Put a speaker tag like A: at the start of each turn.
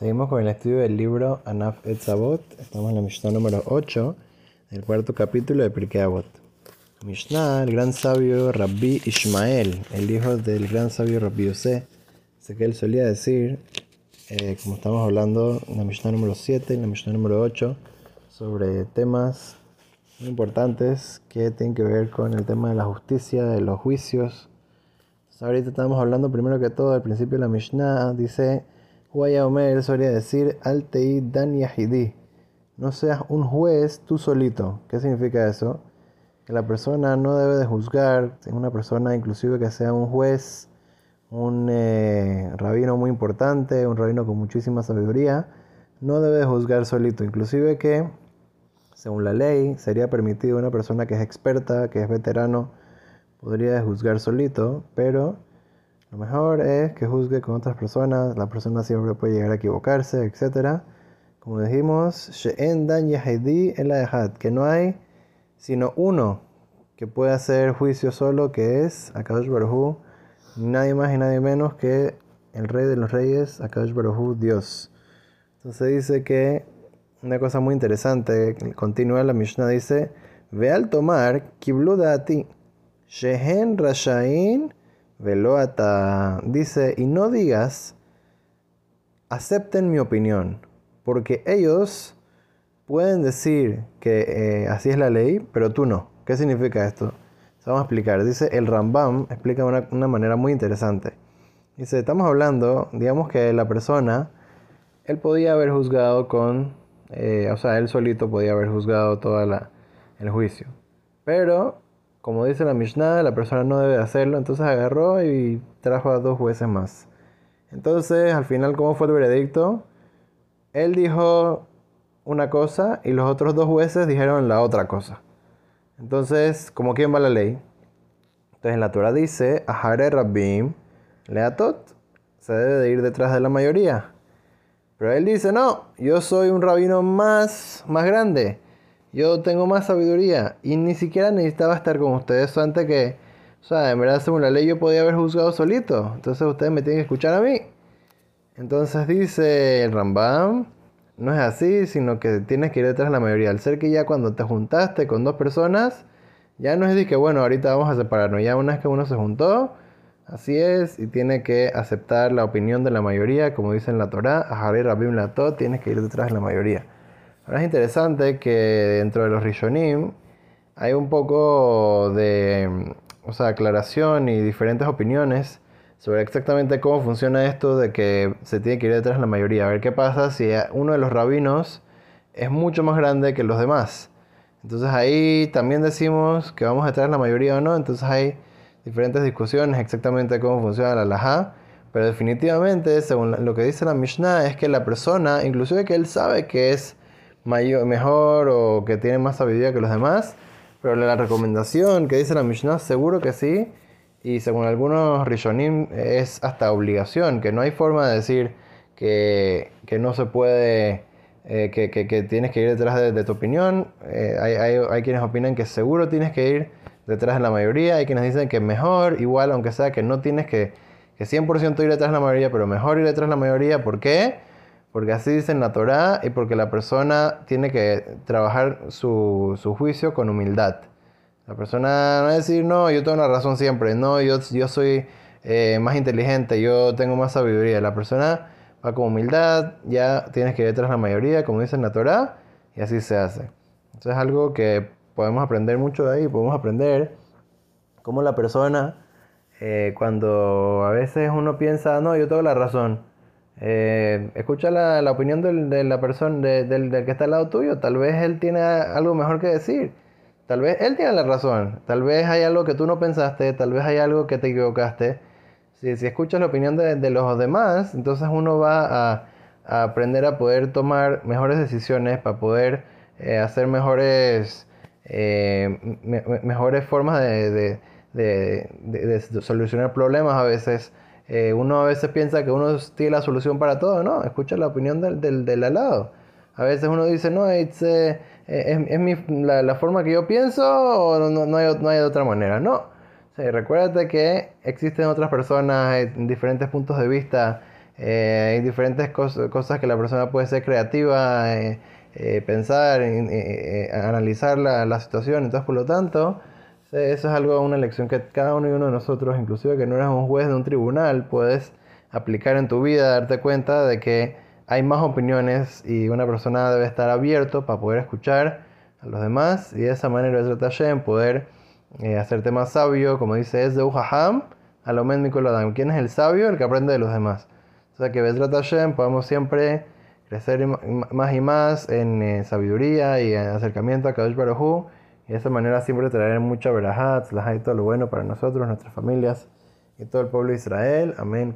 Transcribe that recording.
A: Seguimos con el estudio del libro Anaf Etzavot. Estamos en la Mishnah número 8, del cuarto capítulo de Pirkei Avot. Mishnah, el gran sabio Rabbi Ishmael, el hijo del gran sabio Rabbi Yosef, sé que él solía decir, eh, como estamos hablando en la Mishnah número 7 y en la Mishnah número 8, sobre temas muy importantes que tienen que ver con el tema de la justicia, de los juicios. ahorita estamos hablando primero que todo, al principio de la Mishnah dice, Huaya Omer solía decir, Altei Dan Yahidi, no seas un juez tú solito. ¿Qué significa eso? Que la persona no debe de juzgar, una persona inclusive que sea un juez, un eh, rabino muy importante, un rabino con muchísima sabiduría, no debe de juzgar solito. Inclusive que según la ley, sería permitido una persona que es experta, que es veterano, podría juzgar solito, pero lo mejor es que juzgue con otras personas, la persona siempre puede llegar a equivocarse, etc. Como dijimos, que no hay sino uno que puede hacer juicio solo, que es Akadosh Baruj nadie más y nadie menos que el rey de los reyes, Akadosh Baruj Dios. Entonces dice que una cosa muy interesante, continúa la Mishnah, dice, ve al tomar ti shehen rashain veloata, dice, y no digas, acepten mi opinión, porque ellos pueden decir que eh, así es la ley, pero tú no. ¿Qué significa esto? Vamos a explicar. Dice el Rambam, explica de una manera muy interesante. Dice, estamos hablando, digamos que la persona, él podía haber juzgado con eh, o sea, él solito podía haber juzgado todo el juicio. Pero, como dice la Mishnah, la persona no debe hacerlo, entonces agarró y trajo a dos jueces más. Entonces, al final, ¿cómo fue el veredicto? Él dijo una cosa y los otros dos jueces dijeron la otra cosa. Entonces, ¿como quién va la ley? Entonces, la Torah dice, Ahare Rabbim Leatot, se debe de ir detrás de la mayoría. Pero él dice, no, yo soy un rabino más, más grande. Yo tengo más sabiduría. Y ni siquiera necesitaba estar con ustedes antes que, o sea, en verdad según la ley yo podía haber juzgado solito. Entonces ustedes me tienen que escuchar a mí. Entonces dice el Rambam, no es así, sino que tienes que ir detrás de la mayoría. Al ser que ya cuando te juntaste con dos personas, ya no es de que, bueno, ahorita vamos a separarnos. Ya una vez que uno se juntó, Así es, y tiene que aceptar la opinión de la mayoría, como dice en la Torah, Aharei Rabim Latot, tienes que ir detrás de la mayoría. Ahora es interesante que dentro de los Rishonim hay un poco de o sea, aclaración y diferentes opiniones sobre exactamente cómo funciona esto de que se tiene que ir detrás de la mayoría. A ver qué pasa si uno de los rabinos es mucho más grande que los demás. Entonces ahí también decimos que vamos detrás de la mayoría o no. Entonces hay diferentes discusiones exactamente cómo funciona la halajá, pero definitivamente, según lo que dice la Mishnah, es que la persona, inclusive que él sabe que es mejor o que tiene más sabiduría que los demás, pero la recomendación que dice la Mishnah, seguro que sí, y según algunos Rishonim es hasta obligación, que no hay forma de decir que, no se puede, eh, que, tienes que ir detrás de, tu opinión. Eh, hay, hay, hay quienes opinan que seguro tienes que ir detrás de la mayoría. Hay quienes dicen que mejor, igual, aunque sea que no tienes que, que 100% ir detrás de la mayoría, pero mejor ir detrás de la mayoría. ¿Por qué? Porque así dice en la Torah y porque la persona tiene que trabajar su, su juicio con humildad. La persona no es decir, no, yo tengo la razón siempre, no, yo, yo soy eh, más inteligente, yo tengo más sabiduría. La persona va con humildad, ya tienes que ir de la mayoría, como dice en la Torah, y así se hace. Entonces es algo que podemos aprender mucho de ahí, podemos aprender cómo la persona, eh, cuando a veces uno piensa, no, yo tengo la razón, eh, escucha la, la opinión de la persona, del, del, que está al lado tuyo, tal vez él tiene algo mejor que decir, tal vez él tiene la razón, tal vez hay algo que tú no pensaste, tal vez hay algo que te equivocaste. Si, si escuchas la opinión de, de los demás, entonces uno va a, aprender a poder tomar mejores decisiones, para poder eh, hacer mejores eh, mejores formas de, solucionar problemas a veces. Eh, uno a veces piensa que uno tiene la solución para todo, ¿no? Escucha la opinión del, del, del al lado. A veces uno dice, no, eh, es, mi, la, forma que yo pienso o no, no, hay, no hay otra manera. No. recuérdate que existen otras personas en diferentes puntos de vista Eh, hay diferentes cosas que la persona puede ser creativa, eh, eh, pensar, analizar la, la, situación. Entonces, por lo tanto, eso es algo, una lección que cada uno y uno de nosotros, inclusive que no eres un juez de un tribunal, puedes aplicar en tu vida, darte cuenta de que hay más opiniones y una persona debe estar abierto para poder escuchar a los demás y de esa manera en poder hacerte más sabio, como dice es de Ujaham, Alomen Mikoladam. ¿Quién es el sabio? El que aprende de los demás. O sea que Bezrat Hashem podemos siempre crecer más y más en eh, sabiduría y en acercamiento a Kadosh Baruj de esa manera siempre traer mucha verahat, y todo lo bueno para nosotros, nuestras familias y todo el pueblo de Israel. Amén.